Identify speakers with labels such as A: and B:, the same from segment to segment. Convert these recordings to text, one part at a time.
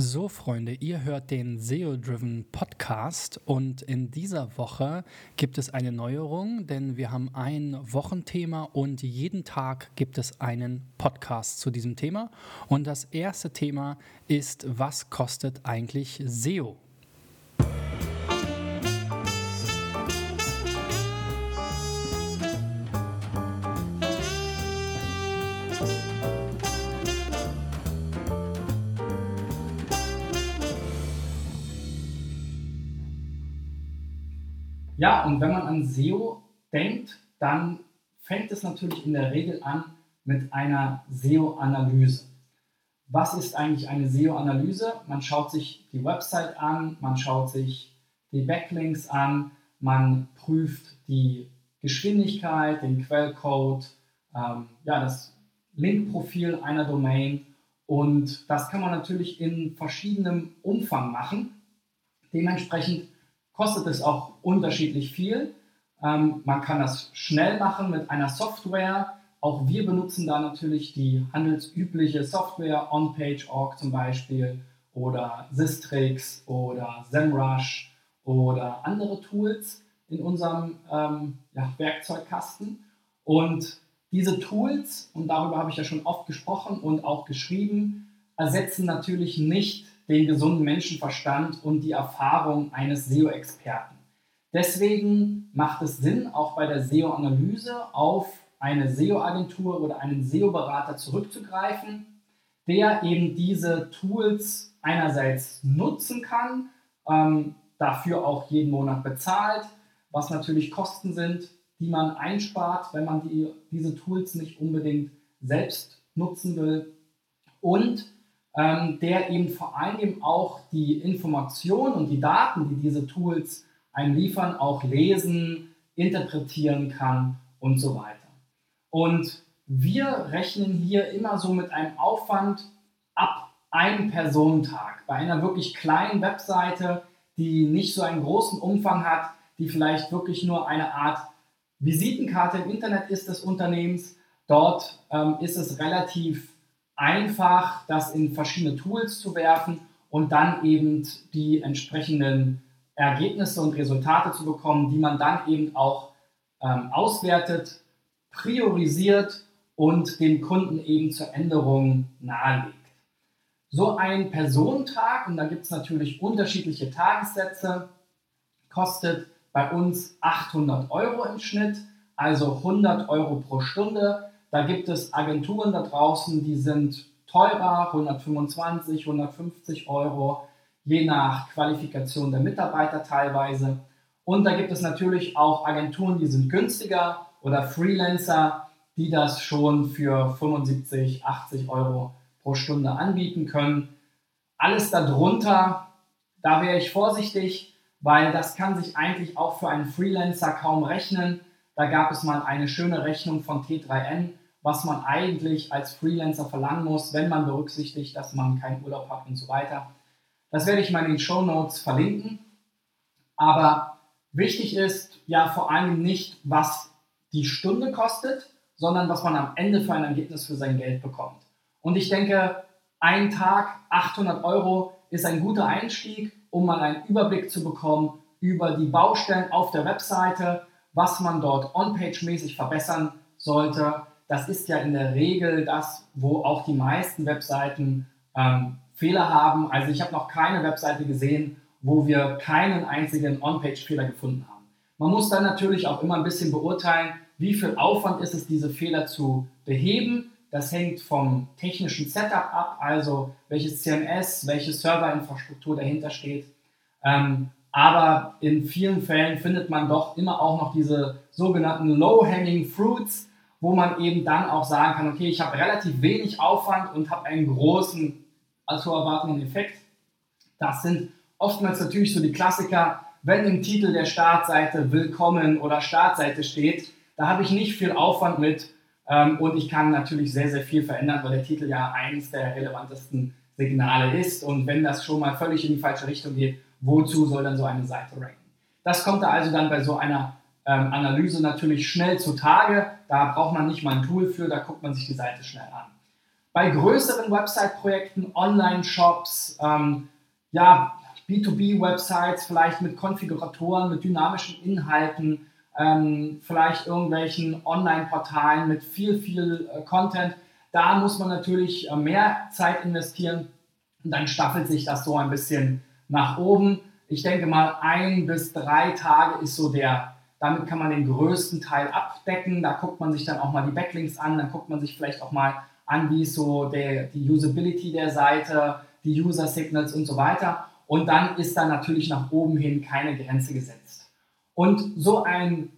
A: So, Freunde, ihr hört den SEO-Driven Podcast und in dieser Woche gibt es eine Neuerung, denn wir haben ein Wochenthema und jeden Tag gibt es einen Podcast zu diesem Thema. Und das erste Thema ist, was kostet eigentlich SEO? Ja, und wenn man an SEO denkt, dann fängt es natürlich in der Regel an mit einer SEO-Analyse. Was ist eigentlich eine SEO-Analyse? Man schaut sich die Website an, man schaut sich die Backlinks an, man prüft die Geschwindigkeit, den Quellcode, ähm, ja, das Linkprofil einer Domain und das kann man natürlich in verschiedenem Umfang machen. Dementsprechend kostet es auch unterschiedlich viel. Ähm, man kann das schnell machen mit einer Software. Auch wir benutzen da natürlich die handelsübliche Software, OnPage.org zum Beispiel oder Sistrix oder SEMrush oder andere Tools in unserem ähm, ja, Werkzeugkasten. Und diese Tools, und darüber habe ich ja schon oft gesprochen und auch geschrieben, ersetzen natürlich nicht den gesunden Menschenverstand und die Erfahrung eines SEO-Experten. Deswegen macht es Sinn, auch bei der SEO-Analyse auf eine SEO-Agentur oder einen SEO-Berater zurückzugreifen, der eben diese Tools einerseits nutzen kann, ähm, dafür auch jeden Monat bezahlt, was natürlich Kosten sind, die man einspart, wenn man die, diese Tools nicht unbedingt selbst nutzen will und ähm, der eben vor allem auch die Informationen und die Daten, die diese Tools einem liefern, auch lesen, interpretieren kann und so weiter. Und wir rechnen hier immer so mit einem Aufwand ab einem Personentag. Bei einer wirklich kleinen Webseite, die nicht so einen großen Umfang hat, die vielleicht wirklich nur eine Art Visitenkarte im Internet ist des Unternehmens. Dort ähm, ist es relativ einfach, das in verschiedene Tools zu werfen und dann eben die entsprechenden Ergebnisse und Resultate zu bekommen, die man dann eben auch ähm, auswertet, priorisiert und dem Kunden eben zur Änderung nahelegt. So ein Personentag, und da gibt es natürlich unterschiedliche Tagessätze, kostet bei uns 800 Euro im Schnitt, also 100 Euro pro Stunde. Da gibt es Agenturen da draußen, die sind teurer, 125, 150 Euro, je nach Qualifikation der Mitarbeiter teilweise. Und da gibt es natürlich auch Agenturen, die sind günstiger oder Freelancer, die das schon für 75, 80 Euro pro Stunde anbieten können. Alles darunter, da wäre ich vorsichtig, weil das kann sich eigentlich auch für einen Freelancer kaum rechnen. Da gab es mal eine schöne Rechnung von T3N, was man eigentlich als Freelancer verlangen muss, wenn man berücksichtigt, dass man keinen Urlaub hat und so weiter. Das werde ich mal in den Show Notes verlinken. Aber wichtig ist ja vor allem nicht, was die Stunde kostet, sondern was man am Ende für ein Ergebnis für sein Geld bekommt. Und ich denke, ein Tag 800 Euro ist ein guter Einstieg, um mal einen Überblick zu bekommen über die Baustellen auf der Webseite, was man dort on-page-mäßig verbessern sollte. Das ist ja in der Regel das, wo auch die meisten Webseiten ähm, Fehler haben. Also ich habe noch keine Webseite gesehen, wo wir keinen einzigen On-Page-Fehler gefunden haben. Man muss dann natürlich auch immer ein bisschen beurteilen, wie viel Aufwand ist es, diese Fehler zu beheben. Das hängt vom technischen Setup ab, also welches CMS, welche Serverinfrastruktur dahinter steht. Ähm, aber in vielen Fällen findet man doch immer auch noch diese sogenannten Low-Hanging Fruits, wo man eben dann auch sagen kann, okay, ich habe relativ wenig Aufwand und habe einen großen, also erwartenden Effekt. Das sind oftmals natürlich so die Klassiker, wenn im Titel der Startseite Willkommen oder Startseite steht, da habe ich nicht viel Aufwand mit ähm, und ich kann natürlich sehr, sehr viel verändern, weil der Titel ja eines der relevantesten Signale ist und wenn das schon mal völlig in die falsche Richtung geht, wozu soll dann so eine Seite ranken? Das kommt da also dann bei so einer ähm, Analyse natürlich schnell zutage. Da braucht man nicht mal ein Tool für, da guckt man sich die Seite schnell an. Bei größeren Website-Projekten, Online-Shops, ähm, ja, B2B-Websites, vielleicht mit Konfiguratoren, mit dynamischen Inhalten, ähm, vielleicht irgendwelchen Online-Portalen mit viel, viel äh, Content. Da muss man natürlich äh, mehr Zeit investieren und dann staffelt sich das so ein bisschen nach oben. Ich denke mal, ein bis drei Tage ist so der, damit kann man den größten Teil abdecken. Da guckt man sich dann auch mal die Backlinks an, dann guckt man sich vielleicht auch mal an, wie ist so der, die Usability der Seite, die User Signals und so weiter. Und dann ist da natürlich nach oben hin keine Grenze gesetzt. Und so ein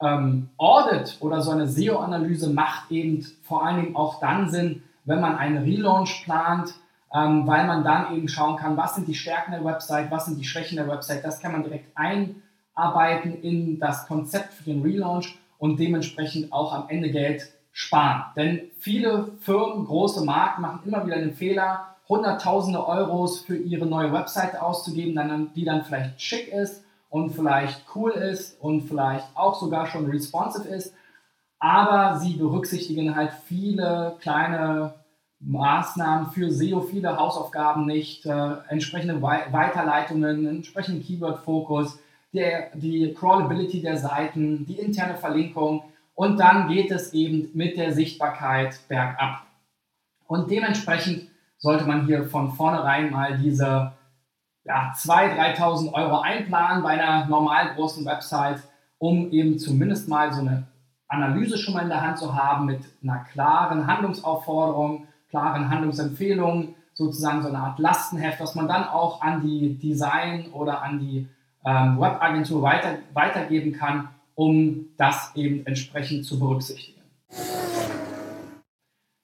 A: ähm, Audit oder so eine SEO-Analyse macht eben vor allen Dingen auch dann Sinn, wenn man einen Relaunch plant, ähm, weil man dann eben schauen kann, was sind die Stärken der Website, was sind die Schwächen der Website. Das kann man direkt einarbeiten in das Konzept für den Relaunch und dementsprechend auch am Ende Geld sparen. Denn viele Firmen, große Marken machen immer wieder den Fehler, Hunderttausende Euros für ihre neue Webseite auszugeben, die dann vielleicht schick ist und vielleicht cool ist und vielleicht auch sogar schon responsive ist. Aber sie berücksichtigen halt viele kleine Maßnahmen für SEO, viele Hausaufgaben nicht, äh, entsprechende We Weiterleitungen, entsprechenden Keyword-Fokus, die Crawlability der Seiten, die interne Verlinkung und dann geht es eben mit der Sichtbarkeit bergab. Und dementsprechend sollte man hier von vornherein mal diese ja, 2.000, 3.000 Euro einplanen bei einer normal großen Website, um eben zumindest mal so eine Analyse schon mal in der Hand zu haben mit einer klaren Handlungsaufforderung, klaren Handlungsempfehlungen, sozusagen so eine Art Lastenheft, was man dann auch an die Design oder an die ähm, Webagentur weiter, weitergeben kann, um das eben entsprechend zu berücksichtigen.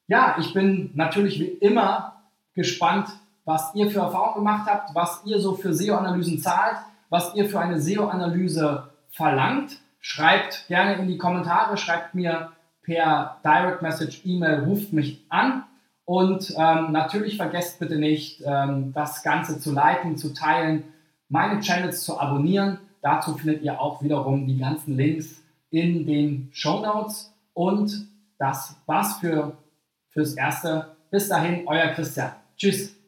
A: Ja, ich bin natürlich wie immer gespannt, was ihr für Erfahrungen gemacht habt, was ihr so für SEO-Analysen zahlt, was ihr für eine SEO-Analyse verlangt. Schreibt gerne in die Kommentare, schreibt mir per Direct Message, E-Mail, ruft mich an. Und ähm, natürlich vergesst bitte nicht, ähm, das Ganze zu liken, zu teilen, meine Channels zu abonnieren. Dazu findet ihr auch wiederum die ganzen Links in den Show Notes. Und das war's für, fürs Erste. Bis dahin, euer Christian. Tschüss.